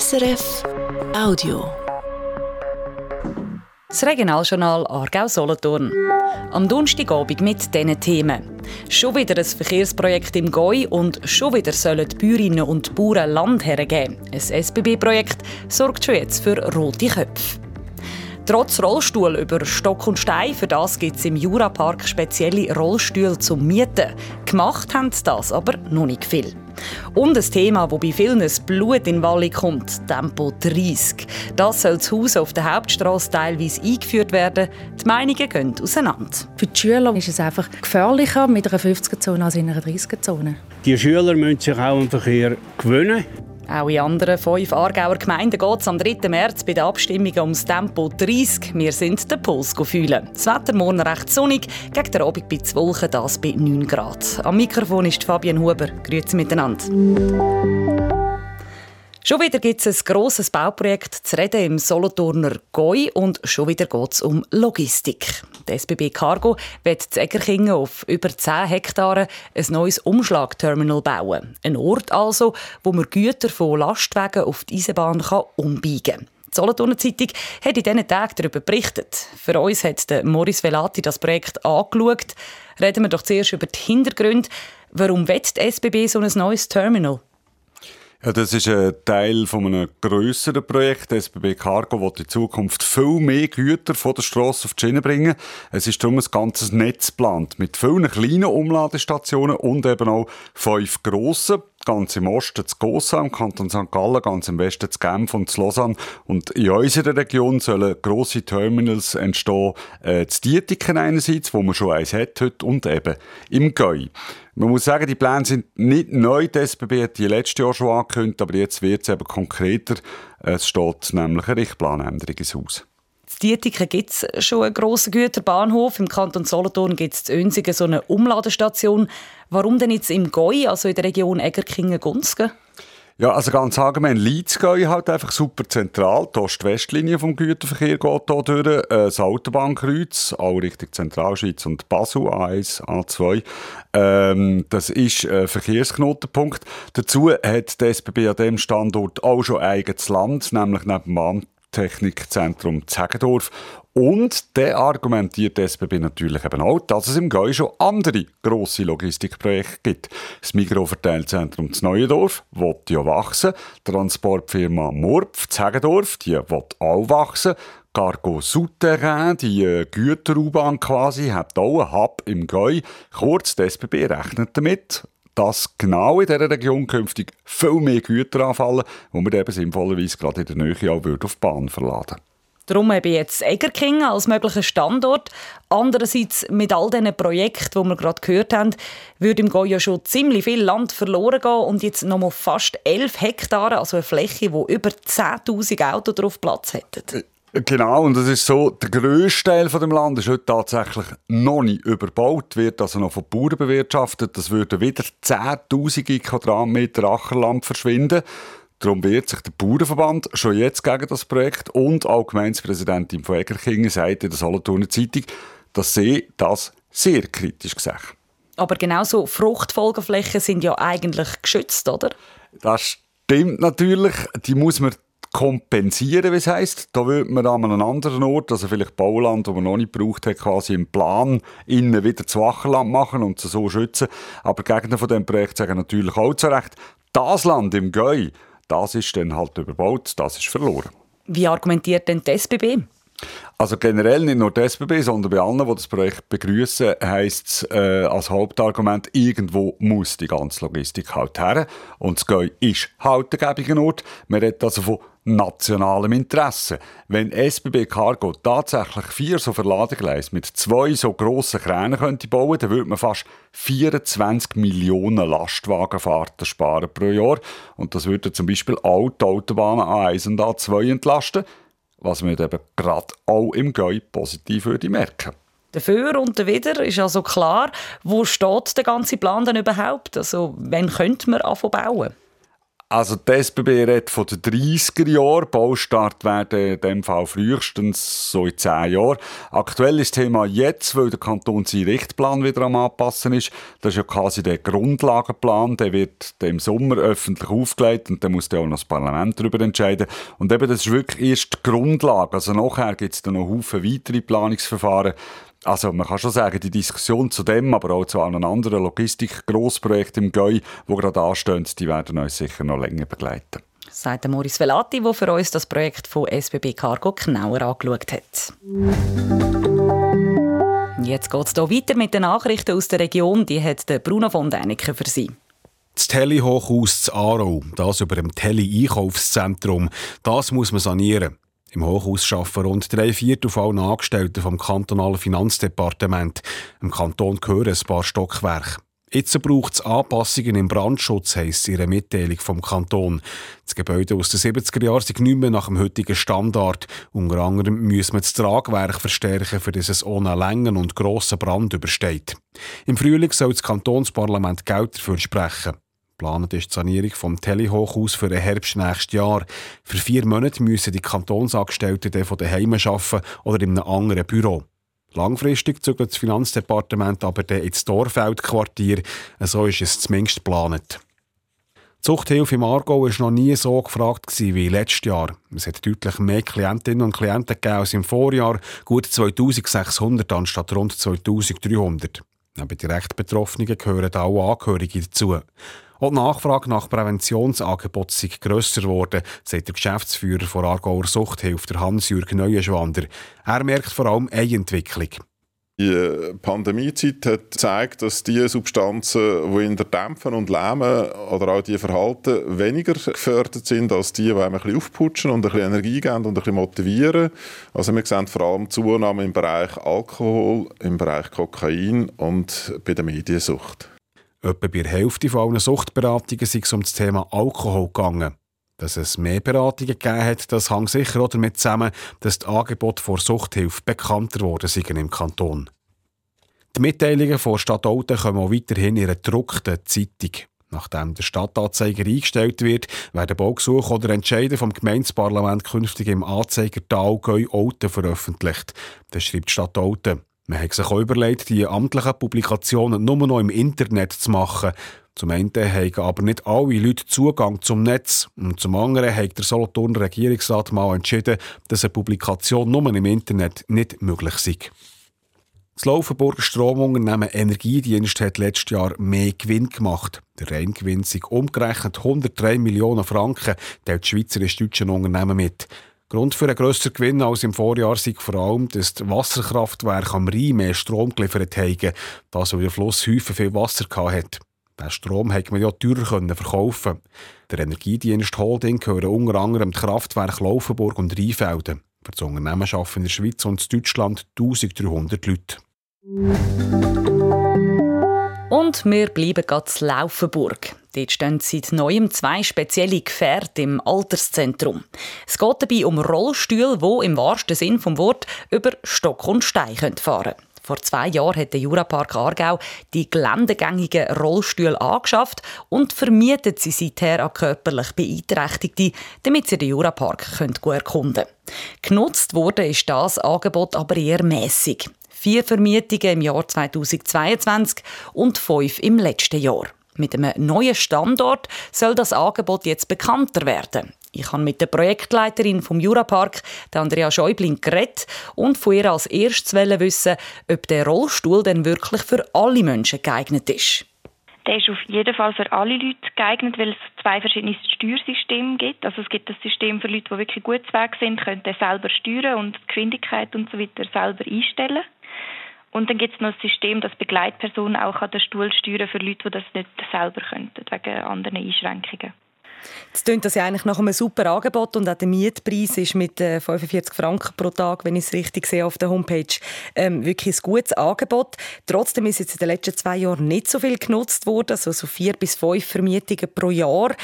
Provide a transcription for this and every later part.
SRF Audio. Das Regionaljournal Aargau-Solothurn. Am Donnerstagabend mit diesen Themen. Schon wieder ein Verkehrsprojekt im Goi und schon wieder sollen die Bäuerinnen und Bauern Land hergeben. Ein SBB-Projekt sorgt schon jetzt für rote Köpfe. Trotz Rollstuhl über Stock und Stein, für das gibt es im Jurapark spezielle Rollstühle zum Mieten. Gemacht haben sie das aber noch nicht viel. Und ein Thema, wo bei vielen das Blut in Walli kommt, Tempo 30. Das soll zu Hause auf der Hauptstraße teilweise eingeführt werden. Die Meinungen gehen auseinander. Für die Schüler ist es einfach gefährlicher mit einer 50er-Zone als in einer 30er-Zone. Die Schüler müssen sich auch am Verkehr gewöhnen. Auch in anderen fünf Aargauer Gemeinden geht es am 3. März bei den Abstimmungen ums Tempo 30. Wir sind den Puls fühlen. Das Wetter morgen recht sonnig, gegen den Abend bei Wolken, das bei 9 Grad. Am Mikrofon ist Fabian Huber. Grüezi miteinander. Schon wieder gibt es ein grosses Bauprojekt zu reden im Solothurner Goi und schon wieder geht es um Logistik. Die SBB Cargo wird zu Egerkingen auf über 10 Hektaren ein neues Umschlagterminal bauen. Ein Ort also, wo man Güter von Lastwagen auf die Eisenbahn kann umbiegen kann. Die Solothurner Zeitung hat in diesen Tagen darüber berichtet. Für uns hat Morris Velati das Projekt angeschaut. Reden wir doch zuerst über die Hintergründe. Warum will die SBB so ein neues Terminal? Ja, das ist ein Teil von einem grösseren Projekt. Das SBB Cargo will in Zukunft viel mehr Güter von der Straße auf die Schiene bringen. Es ist darum ein ganzes Netz geplant mit vielen kleinen Umladestationen und eben auch fünf grossen ganz im Osten zu Gossa, im Kanton St. Gallen, ganz im Westen zu Genf und zu Lausanne. Und in unserer Region sollen grosse Terminals entstehen, äh, zu Dietiken einerseits, wo man schon eins hat heute, und eben im Gäu. Man muss sagen, die Pläne sind nicht neu. Die SBB hat die letztes Jahr schon angekündigt, aber jetzt wird es eben konkreter. Es steht nämlich eine Richtplanänderung ins Haus. Dietiken gibt es schon einen grossen Güterbahnhof. Im Kanton Solothurn gibt es in Önsigen so eine Umladestation. Warum denn jetzt im Goi, also in der Region Egerkingen-Gunzgen? Ja, also ganz allgemein, Leeds gehen halt einfach super zentral. Die Ost-West-Linie vom Güterverkehr geht hier durch. Äh, das Autobahnkreuz, auch Richtung Zentralschweiz und Basel, A1, A2. Ähm, das ist ein Verkehrsknotenpunkt. Dazu hat die SBB an diesem Standort auch schon eigenes Land, nämlich neben dem Technikzentrum Zegendorf. Und der argumentiert die SBB natürlich eben auch, dass es im Gäu schon andere grosse Logistikprojekte gibt. Das Mikroverteilzentrum zu Neuendorf will ja wachsen. Die Transportfirma Murpf Zegendorf, die will auch wachsen. Cargo Souterrain, die äh, Güter-U-Bahn quasi, hat auch einen Hub im Gäu. Kurz, die SBB rechnet damit, dass genau in dieser Region künftig viel mehr Güter anfallen, wo man eben sinnvollerweise gerade in der Nähe auch auf die Bahn verladen Darum eben jetzt Egerkingen als möglicher Standort. Andererseits mit all diesen Projekten, die wir gerade gehört haben, würde im Goya schon ziemlich viel Land verloren gehen und jetzt noch mal fast 11 Hektare, also eine Fläche, wo über 10'000 Autos drauf Platz hätten. Genau, und das ist so, der grösste Teil von dem Land ist heute tatsächlich noch nicht überbaut, wird also noch von Bauern bewirtschaftet. Das würde wieder 10'000 Quadratmeter Ackerland verschwinden. Darum wehrt sich der Bauernverband schon jetzt gegen das Projekt und auch Gemeindepräsidentin von Egerkingen sagt in der Solothurner Zeitung, dass sie das sehr kritisch sehen. Aber genauso Fruchtfolgeflächen sind ja eigentlich geschützt, oder? Das stimmt natürlich. Die muss man kompensieren, wie es heisst. Da würde man an einem anderen Ort, also vielleicht Bauland, das man noch nicht gebraucht hat, quasi im Plan innen wieder zu Wachenland machen und so schützen. Aber Gegner von dem Projekt sagen natürlich auch zu Recht, das Land im Gäu, das ist dann halt überbaut, das ist verloren. Wie argumentiert denn die SBB? Also generell nicht nur die SBB, sondern bei allen, die das Projekt begrüßen, heisst es äh, als Hauptargument, irgendwo muss die ganze Logistik halt her. Und das Gäu ist halt der Ort. Man redet also von nationalem Interesse. Wenn SBB Cargo tatsächlich vier so Verladegleise mit zwei so grossen Kränen könnte bauen, dann würde man fast 24 Millionen Lastwagenfahrten sparen pro Jahr. Und das würde zum Beispiel auch die Autobahnen A1 und A2 entlasten, was man eben gerade auch im Gäu positiv würde merken Dafür und dawider ist also klar, wo steht der ganze Plan denn überhaupt? Also, wann könnte man anfangen bauen? Also die SBB redet von den 30er Jahren. Baustart wäre in dem Fall frühestens so in 10 Jahren. Aktuell ist das Thema jetzt, weil der Kanton seinen Richtplan wieder am Anpassen ist. Das ist ja quasi der Grundlagenplan. Der wird im Sommer öffentlich aufgelegt und dann muss dann auch noch das Parlament darüber entscheiden. Und eben, das ist wirklich erst die Grundlage. Also nachher gibt es dann noch Haufen weitere Planungsverfahren. Also man kann schon sagen, die Diskussion zu dem, aber auch zu einem anderen Logistik-Grossprojekt im GEU, wo gerade anstehen, die werden uns sicher noch länger begleiten. Sagt Maurice Velati, der für uns das Projekt von SBB Cargo genauer angeschaut hat. Jetzt geht es hier weiter mit den Nachrichten aus der Region. Die hat Bruno von Däniken für Sie. Das Telly-Hochhaus zu Aarau, das über dem Telly-Einkaufszentrum, das muss man sanieren. Im Hochhaus arbeiten rund drei Viertel von allen Angestellten vom kantonalen Finanzdepartement. Im Kanton gehören ein paar Stockwerke. Jetzt braucht es Anpassungen im Brandschutz, heisst ihre Mitteilung vom Kanton. Das Gebäude aus den 70er Jahren ist nicht mehr nach dem heutigen Standard. Unter anderem müssen wir das Tragwerk verstärken, für das es ohne Längen und grossen Brand übersteht. Im Frühling soll das Kantonsparlament Geld dafür sprechen. Geplant ist die Sanierung vom Telehochhaus für den Herbst nächstes Jahr. Für vier Monate müssen die Kantonsangestellten von daheim arbeiten oder in einem anderen Büro. Langfristig zügelt das Finanzdepartement aber ins Dorfeldquartier. So ist es zumindest geplant. Die Zuchthilfe im Aargau war noch nie so gefragt wie letztes Jahr. Es hat deutlich mehr Klientinnen und Klienten gegeben als im Vorjahr, gut 2600 anstatt rund 2300. Neben direkt Betroffenen gehören auch Angehörige dazu. Auch die Nachfrage nach Präventionsangeboten sei grösser geworden, sagt der Geschäftsführer von Aargauer Suchthilfe, Hans-Jürg Neuenschwander. Er merkt vor allem eine Entwicklung. Die Pandemiezeit hat gezeigt, dass die Substanzen, die in der Dämpfen und Lähmen oder auch die Verhalten weniger gefördert sind als die, die einem ein bisschen aufputschen und ein bisschen Energie geben und ein bisschen motivieren. Also wir sehen vor allem Zunahme im Bereich Alkohol, im Bereich Kokain und bei der Mediensucht. Etwa bei der Hälfte von allen Suchtberatungen sei es um das Thema Alkohol gegangen. Dass es mehr Beratungen gegeben hat, das hängt sicher auch damit zusammen, dass die Angebote vor Suchthilfe bekannter geworden sind im Kanton. Die Mitteilungen von Stadt Olten kommen auch weiterhin in einer gedruckten Zeitung. Nachdem der Stadtanzeiger eingestellt wird, werden Baugesuche oder Entscheide vom Gemeindeparlament künftig im Anzeiger Talgäu Olten veröffentlicht. Das schreibt die Stadt Olten. Man hat sich auch überlegt, die amtlichen Publikationen nur noch im Internet zu machen. Zum einen haben aber nicht alle Leute Zugang zum Netz. Und zum anderen hat der Solothurner Regierungsrat mal entschieden, dass eine Publikation nur im Internet nicht möglich sei. Das Laufenburger Stromunternehmen Energiedienst hat letztes Jahr mehr Gewinn gemacht. Der Reingewinn sind umgerechnet 103 Millionen Franken, teilt die schweizerisch-deutschen Unternehmen mit. Grund für einen grösseren Gewinn als im Vorjahr sei vor allem, dass die Wasserkraftwerke am Rhein mehr Strom geliefert haben, das weil der Fluss häufig viel Wasser hatte. Den Strom konnte man ja teurer verkaufen. Der Energiedienst Holding gehören unter anderem die Kraftwerke Laufenburg und Rheinfelden. Für das Unternehmen arbeiten in der Schweiz und in Deutschland 1300 Leute. Und wir bleiben ganz Laufenburg. Dort stehen seit neuem zwei spezielle Gefährte im Alterszentrum. Es geht dabei um Rollstühle, die im wahrsten Sinn vom Wort über Stock und Stein fahren können. Vor zwei Jahren hat der Jurapark Aargau die geländegängigen Rollstühle angeschafft und vermietet sie seither an körperlich Beeinträchtigte, damit sie den Jurapark gut erkunden können. Genutzt wurde ist das Angebot aber eher mäßig. Vier Vermietungen im Jahr 2022 und fünf im letzten Jahr. Mit einem neuen Standort soll das Angebot jetzt bekannter werden. Ich habe mit der Projektleiterin vom Jurapark, Andrea Schäubling, geredet und von ihr als erstes wissen, ob der Rollstuhl denn wirklich für alle Menschen geeignet ist. Der ist auf jeden Fall für alle Leute geeignet, weil es zwei verschiedene Steuersysteme gibt. Also es gibt das System für Leute, die wirklich gut Weg sind, können selber steuern und die Geschwindigkeit und so weiter selber einstellen. Und dann gibt es noch ein System, das Begleitpersonen auch an den Stuhl steuern für Leute, die das nicht selber könnten, wegen anderen Einschränkungen. Jetzt klingt das ja eigentlich nach einem super Angebot und auch der Mietpreis ist mit 45 äh, Franken pro Tag, wenn ich es richtig sehe auf der Homepage, ähm, wirklich ein gutes Angebot. Trotzdem ist jetzt in den letzten zwei Jahren nicht so viel genutzt worden, also so vier bis fünf Vermietungen pro Jahr.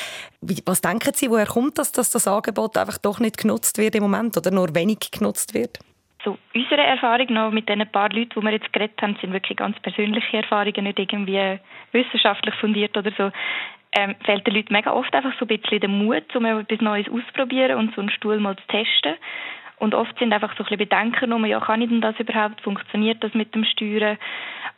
Was denken Sie, woher kommt das, dass das Angebot einfach doch nicht genutzt wird im Moment oder nur wenig genutzt wird? So, unsere Erfahrung noch mit den paar Leuten, die wir jetzt geredet haben, sind wirklich ganz persönliche Erfahrungen, nicht irgendwie wissenschaftlich fundiert oder so. ähm, fehlt den Leuten mega oft einfach so ein bisschen der Mut, um etwas Neues auszuprobieren und so einen Stuhl mal zu testen. Und oft sind einfach so ein bisschen Bedenken um, ja, kann ich denn das überhaupt? Funktioniert das mit dem Steuern?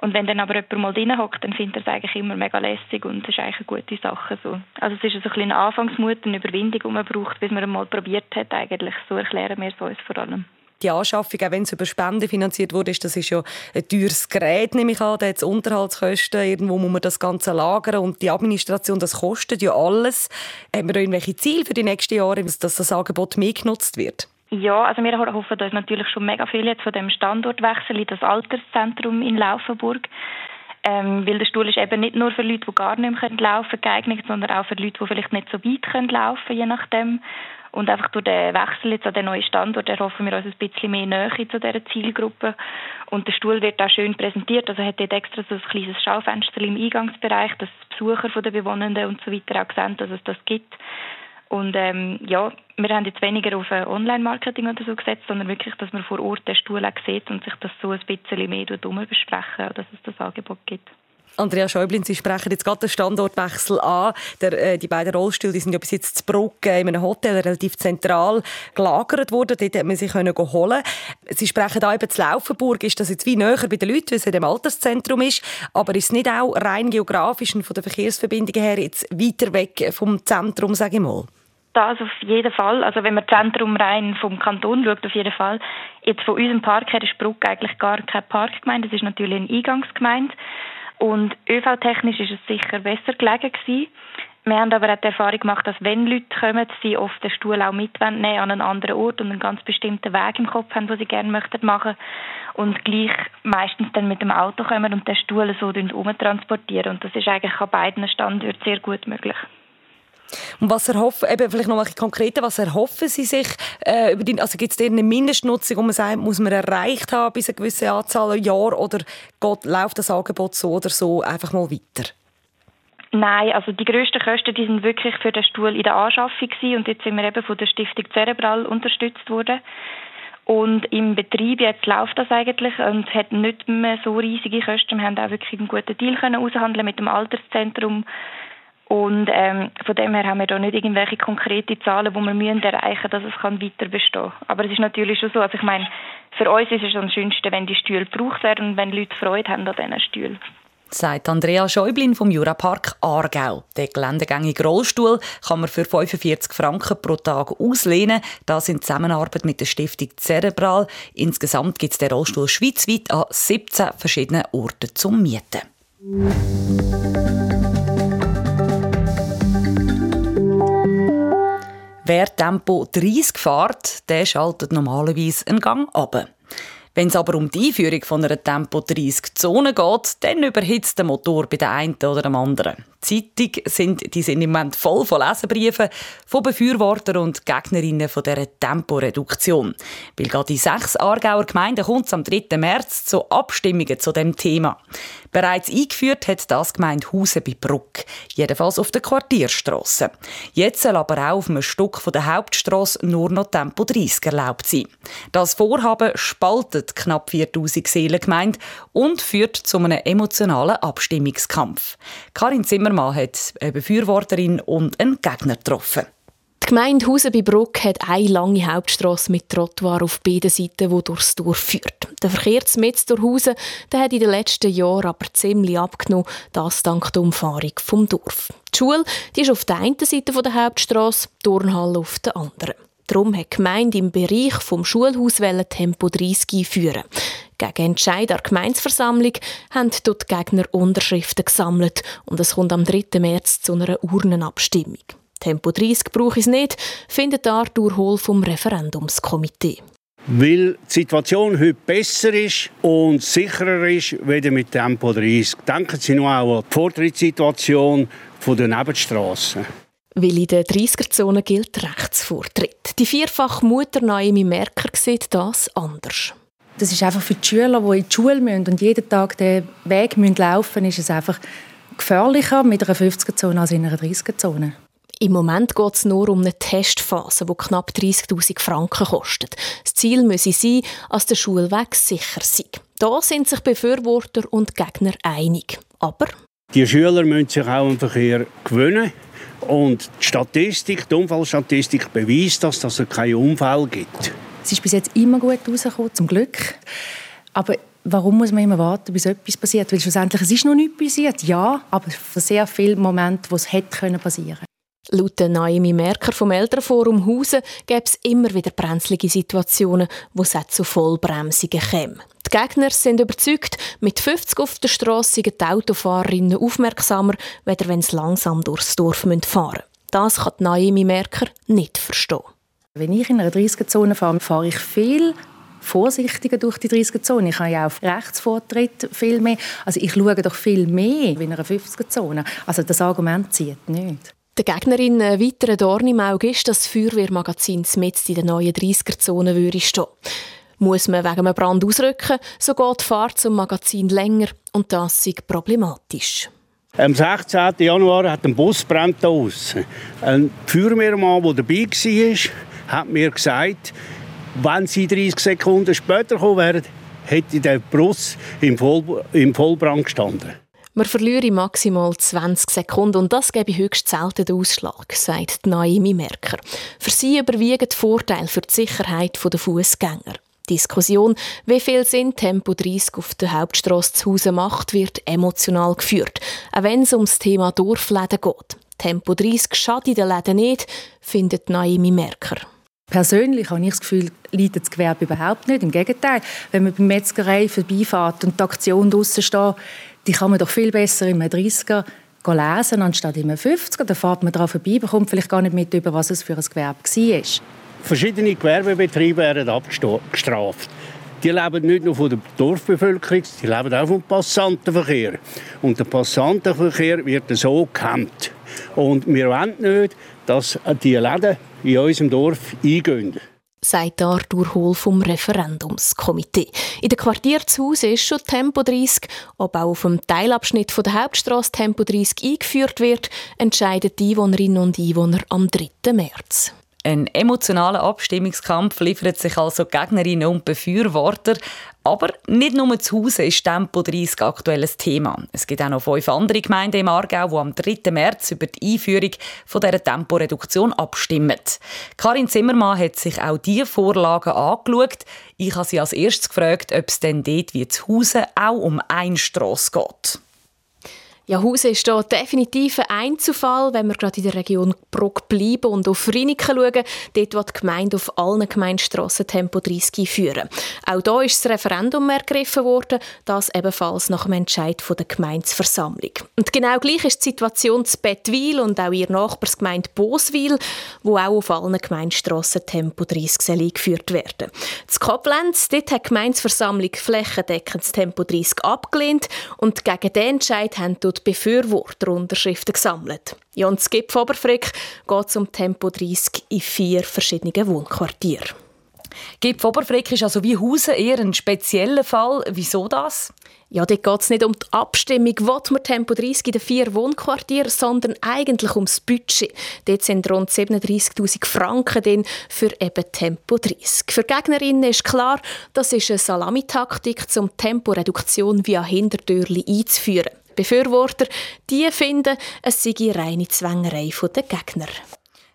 Und wenn dann aber jemand mal drin hockt, dann findet er es eigentlich immer mega lässig und das ist eigentlich eine gute Sache. So. Also es ist so ein bisschen eine Anfangsmut, eine Überwindung, die man braucht, bis man einmal probiert hat eigentlich. So erklären wir es uns vor allem die Anschaffung, auch wenn es über Spenden finanziert wurde, das ist ja ein teures Gerät, nehme ich an, da hat Unterhaltskosten, irgendwo muss man das Ganze lagern und die Administration, das kostet ja alles. Haben wir irgendwelche Ziele für die nächsten Jahre, dass das Angebot mehr genutzt wird? Ja, also wir hoffen uns natürlich schon mega viel jetzt von dem Standortwechsel in das Alterszentrum in Laufenburg. Ähm, weil der Stuhl ist eben nicht nur für Leute, die gar nicht mehr laufen können, geeignet, sondern auch für Leute, die vielleicht nicht so weit können laufen je nachdem. Und einfach durch den Wechsel jetzt an den neuen Standort erhoffen wir uns ein bisschen mehr Nähe zu dieser Zielgruppe. Und der Stuhl wird auch schön präsentiert. Also hat dort extra so ein kleines Schaufenster im Eingangsbereich, dass Besucher von den Bewohnenden und so weiter auch sehen, dass es das gibt. Und ähm, ja, wir haben jetzt weniger auf Online-Marketing oder so gesetzt, sondern wirklich, dass man vor Ort den Stuhl auch sieht und sich das so ein bisschen mehr besprechen, dass es das Angebot gibt. Andrea Schäublin, Sie sprechen jetzt gerade den Standortwechsel an. Der, äh, die beiden Rollstühle die sind ja bis jetzt zu Bruck in einem Hotel relativ zentral gelagert worden. Dort konnte man sie können holen. Sie sprechen da eben zu Laufenburg. Ist das jetzt wie näher bei den Leuten, weil es in dem Alterszentrum ist? Aber ist es nicht auch rein geografisch und von den Verkehrsverbindungen her jetzt weiter weg vom Zentrum, sage ich mal? Das auf jeden Fall. Also wenn man das Zentrum rein vom Kanton schaut, auf jeden Fall. Jetzt von unserem Park her ist Bruck eigentlich gar kein Parkgemeinde. Es ist natürlich eine Eingangsgemeinde. Und ÖV-technisch ist es sicher besser gelegen gewesen. Wir haben aber auch die Erfahrung gemacht, dass wenn Leute kommen, sie oft den Stuhl auch mitnehmen an einen anderen Ort und einen ganz bestimmten Weg im Kopf haben, den sie gerne möchten machen und gleich meistens dann mit dem Auto kommen und den Stuhl so umtransportieren. Und das ist eigentlich an beiden Standorten sehr gut möglich. Und was erhoffen, eben vielleicht noch mal konkreter, was erhoffen Sie sich? Äh, über die, also gibt es eine Mindestnutzung, wo man sagt, muss man erreicht haben bis eine gewisse Anzahl Jahre oder geht, läuft das Angebot so oder so einfach mal weiter? Nein, also die grössten Kosten die sind wirklich für den Stuhl in der Anschaffung gewesen. und jetzt sind wir eben von der Stiftung Cerebral unterstützt worden. Und im Betrieb jetzt läuft das eigentlich und hat nicht mehr so riesige Kosten. Wir haben auch wirklich einen guten Deal können aushandeln mit dem Alterszentrum und ähm, von dem her haben wir da nicht irgendwelche konkrete Zahlen, die wir müssen erreichen dass es kann weiter bestehen Aber es ist natürlich schon so, also ich meine, für uns ist es am schönsten, wenn die Stühle gebraucht werden und wenn Leute Freude haben an diesen Stühlen. Sagt Andrea Schäublin vom Jurapark Aargau. Den geländegängigen Rollstuhl kann man für 45 Franken pro Tag auslehnen. Das in Zusammenarbeit mit der Stiftung Cerebral. Insgesamt gibt es den Rollstuhl schweizweit an 17 verschiedenen Orten zum Mieten. Wer Tempo 30 fährt, der schaltet normalerweise einen Gang ab. Wenn es aber um die Einführung von einer Tempo 30 Zone geht, dann überhitzt der Motor bei der einen oder dem anderen. Zeitung sind, die sind im Moment voll von Leserbriefen von Befürwortern und Gegnerinnen von dieser Temporeduktion. Weil gerade in sechs Aargauer Gemeinden kommt es am 3. März zu Abstimmungen zu dem Thema. Bereits eingeführt hat das Gemeinde Hausen bei Bruck, jedenfalls auf der Quartierstrasse. Jetzt soll aber auch auf einem Stück von der Hauptstrasse nur noch Tempo 30 erlaubt sein. Das Vorhaben spaltet knapp 4000 Seelengemeinde und führt zu einem emotionalen Abstimmungskampf. Karin Zimmer Zimmermann hat eine Befürworterin und einen Gegner getroffen. Die Gemeinde Hausen bei Bruck hat eine lange Hauptstrasse mit Trottoir auf beiden Seiten, die durchs Dorf führt. Der Verkehr mit durch Hausen der hat in den letzten Jahren aber ziemlich abgenommen, das dank der Umfahrung vom Dorf. Die Schule die ist auf der einen Seite der Hauptstrasse, die Turnhalle auf der anderen. Darum hat die Gemeinde im Bereich vom Schulhaus Tempo 30 einführen. Gegen Entscheid der Gemeinsversammlung haben dort Gegner Unterschriften gesammelt und es kommt am 3. März zu einer Urnenabstimmung. Tempo 30 braucht es nicht, findet Arthur Hohl vom Referendumskomitee. Weil die Situation heute besser ist und sicherer ist, weder mit Tempo 30. Denken Sie nur auch an die Vortrittssituation der Nebenstrassen. Weil in der 30er-Zone gilt Rechtsvortritt. Die vierfache Mutter Naomi Merker sieht das anders. Das ist einfach für die Schüler, die in die Schule müssen und jeden Tag den Weg müssen laufen müssen, ist es einfach gefährlicher mit einer 50er-Zone als in einer 30er-Zone. Im Moment geht es nur um eine Testphase, die knapp 30.000 Franken kostet. Das Ziel müsse sein, dass der Schulweg sicher sei. Da sind sich Befürworter und Gegner einig. Aber Die Schüler müssen sich auch am Verkehr gewöhnen. Und die Statistik, die Unfallstatistik beweist das, dass es keinen Unfall gibt. Es ist bis jetzt immer gut rausgekommen, zum Glück. Aber warum muss man immer warten, bis etwas passiert? Weil schlussendlich es ist noch nichts passiert, ja, aber sehr viele Momente, wo es hätte passieren können. Laut Naomi Merker vom Elternforum Hausen gäbe es immer wieder brenzlige Situationen, wo es zu Vollbremsungen käme. Die Gegner sind überzeugt, mit 50 auf der Straße sind die Autofahrerinnen aufmerksamer, weder wenn sie langsam durchs Dorf fahren müssen. Das kann Naomi Merker nicht verstehen. Wenn ich in einer 30er-Zone fahre, fahre ich viel vorsichtiger durch die 30er-Zone. Ich habe ja auf Rechtsvortritt viel mehr. Also ich schaue doch viel mehr in einer 50er-Zone. Also das Argument zieht nicht. Der Gegnerin ein weiterer Dorn im Auge ist, dass das Feuerwehrmagazin mitten in der neuen 30er-Zone stehen Muss man wegen einem Brand ausrücken, so geht die Fahrt zum Magazin länger und das ist problematisch. Am 16. Januar hat ein Bus brennt aus. Ein Feuerwehrmann, der dabei war, hat mir gesagt, wenn sie 30 Sekunden später gekommen wären, hätte der Bus im, Voll im Vollbrand gestanden. Man verliere maximal 20 Sekunden und das gebe höchst selten den Ausschlag, sagt Naomi Merker. Für sie überwiegen die Vorteile für die Sicherheit der Fußgänger. Diskussion, wie viel Sinn Tempo 30 auf der Hauptstrasse zu Hause macht, wird emotional geführt, auch wenn es ums Thema Dorfläden geht. Tempo 30 schadet den Läden nicht, findet Naomi Merker. Persönlich habe ich das Gefühl, leidet das Gewerbe überhaupt nicht. Im Gegenteil, wenn man bei Metzgerei vorbeifährt und die Aktion draussen steht, die kann man doch viel besser im 30er lesen, anstatt im 50er. Da fährt man daran vorbei, bekommt vielleicht gar nicht mit, über was es für ein Gewerbe war. Verschiedene Gewerbebetriebe werden abgestraft. Die leben nicht nur von der Dorfbevölkerung, die leben auch vom Passantenverkehr. Und der Passantenverkehr wird so gehemmt. Und wir wollen nicht, dass die Läden in unserem Dorf eingehen sagt Arthur Hohl vom Referendumskomitee. In der Quartier zu Hause ist schon Tempo 30. Ob auch auf dem Teilabschnitt von der Hauptstraße Tempo 30 eingeführt wird, entscheiden die Einwohnerinnen und Einwohner am 3. März. Ein emotionaler Abstimmungskampf liefert sich also Gegnerinnen und Befürworter. Aber nicht nur zu Hause ist Tempo 30 aktuell ein Thema. Es gibt auch noch fünf andere Gemeinden im Aargau, die am 3. März über die Einführung dieser Temporeduktion abstimmen. Karin Zimmermann hat sich auch diese Vorlagen angeschaut. Ich habe sie als erstes gefragt, ob es denn dort wie zu Hause auch um eine Strasse geht. Ja, Hause ist hier definitiv ein Einzelfall, wenn wir gerade in der Region Bruck bleiben und auf Riniken schauen. Dort wird die Gemeinde auf allen Gemeindestrassen Tempo 30 einführen. Auch hier ist das Referendum ergriffen worden, das ebenfalls nach dem Entscheid der Gemeindeversammlung. Und genau gleich ist die Situation zu Bettwil und auch ihr Nachbarsgemeinde Boswil, wo auch auf allen Gemeindestrassen Tempo 30 eingeführt werden. Das Koblenz, dort hat die Gemeindeversammlung flächendeckend das Tempo 30 abgelehnt und gegen den Entscheid haben dort Befürworterunterschriften gesammelt. Ja, und das Gipf Oberfrick geht zum Tempo 30 in vier verschiedenen Wohnquartieren. Gipf Oberfrick ist also wie Hausen eher ein spezieller Fall. Wieso das? Ja, dort geht es nicht um die Abstimmung, was man Tempo 30 in den vier Wohnquartieren, sondern eigentlich ums Budget. Dort sind rund 37'000 Franken drin für eben Tempo 30. Für Gegnerinnen ist klar, das ist eine Salamitaktik, um Temporeduktion via Hintertürli einzuführen. Befürworter, die finden, es sei reine Zwängerei der Gegner.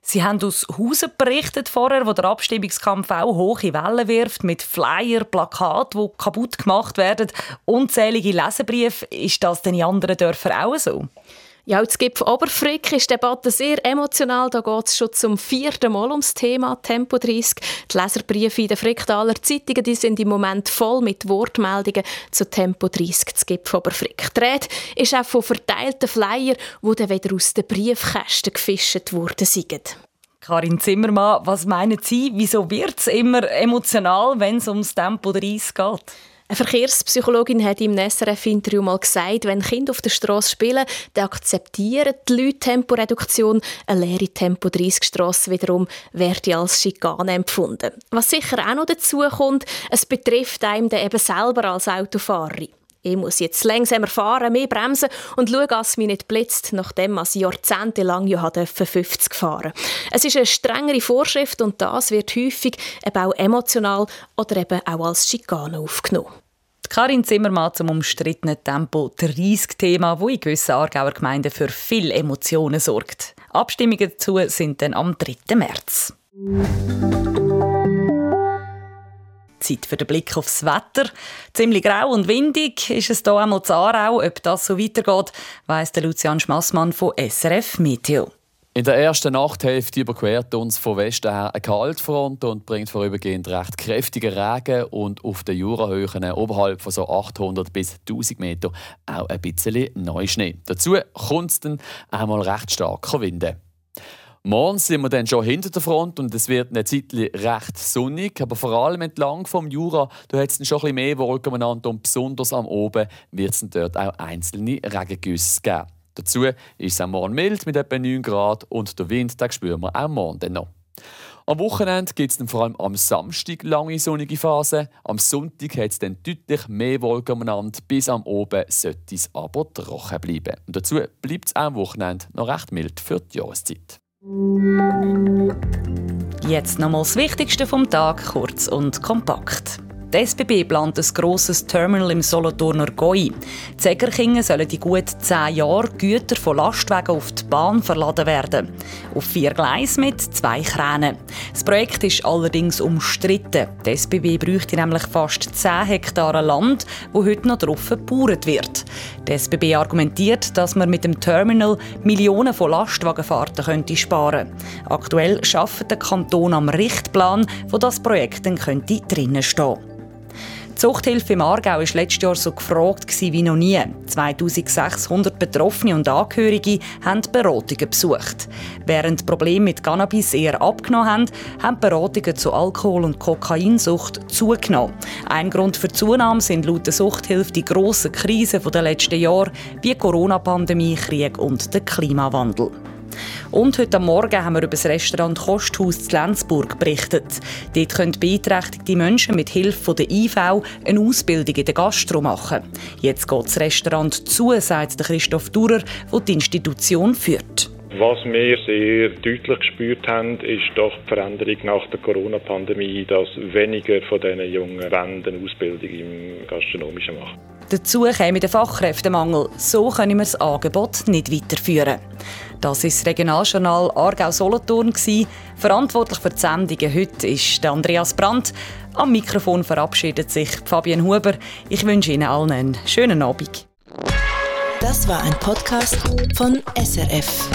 Sie haben aus Hausen berichtet vorher, wo der Abstimmungskampf auch hohe Wellen wirft, mit Flyer, Plakaten, die kaputt gemacht werden, unzählige Lesebriefe. Ist das denn in anderen Dörfern auch so? Ja, jetzt gibt Oberfrick ist die Debatte sehr emotional. Da geht es schon zum vierten Mal ums Thema Tempo 30. Die Leserbriefe in den Fricktaler Zeitungen die sind im Moment voll mit Wortmeldungen zu Tempo 30 zu Gipf Oberfrick. Die Rede ist auch von verteilten Flyer, die dann wieder aus den Briefkästen gefischt worden sind. Karin Zimmermann, was meinen Sie, wieso wird es immer emotional, wenn es ums Tempo 30 geht? Eine Verkehrspsychologin hat im SRF-Interview mal gesagt, wenn Kinder auf der Straße spielen, dann akzeptieren die Leute Temporeduktion. Eine leere Tempo-30-Strasse wiederum werde als Schikane empfunden. Was sicher auch noch dazu kommt, es betrifft einem dann eben selber als Autofahrer. Ich muss jetzt langsamer fahren, mehr bremsen und schauen, dass mich nicht blitzt, nachdem ich jahrzehntelang ja 50 fahren Es ist eine strengere Vorschrift und das wird häufig eben auch emotional oder eben auch als Schikane aufgenommen. Karin Zimmermann zum umstrittenen Tempo 30-Thema, wo in gewissen Aargauer Gemeinden für viele Emotionen sorgt. Abstimmungen dazu sind dann am 3. März. Zeit für den Blick aufs Wetter. Ziemlich grau und windig ist es hier einmal zu Aarau. Ob das so weitergeht, weiss der Lucian Schmassmann von SRF Meteo. In der ersten Nachthälfte überquert uns von Westen her eine Kaltfront und bringt vorübergehend recht kräftigen Regen und auf den Jurahöhen oberhalb von so 800 bis 1000 Meter auch ein bisschen Neuschnee. Dazu kommt es dann einmal recht stark Winde. Morgen sind wir dann schon hinter der Front und es wird eine Zeit recht sonnig, aber vor allem entlang vom Jura, da hat es schon ein bisschen mehr Wolken miteinander und besonders am Oben wird es dort auch einzelne Regengüsse geben. Dazu ist es am Morgen mild mit etwa 9 Grad und der Wind den spüren wir auch morgen noch. Am Wochenende gibt es vor allem am Samstag lange sonnige Phasen. Am Sonntag hat es dann deutlich mehr Wolken umeinander. Bis am Oben sollte es aber trocken bleiben. Und dazu bleibt es am Wochenende noch recht mild für die Jahreszeit. Jetzt nochmal das Wichtigste vom Tag, kurz und kompakt. Die SBB plant ein grosses Terminal im Solothurner Goi. Zegerkingen sollen in gut zehn Jahren Güter von Lastwagen auf die Bahn verladen werden. Auf vier Gleisen mit zwei Kränen. Das Projekt ist allerdings umstritten. Die SBB bräuchte nämlich fast 10 Hektar Land, wo heute noch drauf gebaut wird. Die SBB argumentiert, dass man mit dem Terminal Millionen von Lastwagenfahrten könnte sparen könnte. Aktuell arbeitet der Kanton am Richtplan, wo das Projekt dann könnte drinnen stehen die Zuchthilfe im Aargau war letztes Jahr so gefragt wie noch nie. 2600 Betroffene und Angehörige haben Beratungen besucht. Während Probleme mit Cannabis eher abgenommen haben, haben Beratungen zu Alkohol- und Kokainsucht zugenommen. Ein Grund für die Zunahme sind laut der Suchthilfe die grossen Krisen der letzten Jahre, wie Corona-Pandemie, Krieg und der Klimawandel. Und heute Morgen haben wir über das Restaurant Kosthaus zu Lenzburg berichtet. Dort können beeinträchtigte Menschen mit Hilfe der IV eine Ausbildung in der Gastro machen. Jetzt geht das Restaurant zu, sagt Christoph Durer, der die Institution führt. Was wir sehr deutlich gespürt haben, ist doch die Veränderung nach der Corona-Pandemie, dass weniger von diesen Jungen eine Ausbildung im Gastronomischen machen. Dazu käme der Fachkräftemangel. So können wir das Angebot nicht weiterführen. Das ist das Regionaljournal Aargau-Solothurn. Verantwortlich für die Sendungen heute ist Andreas Brandt. Am Mikrofon verabschiedet sich Fabian Huber. Ich wünsche Ihnen allen einen schönen Abend. Das war ein Podcast von SRF.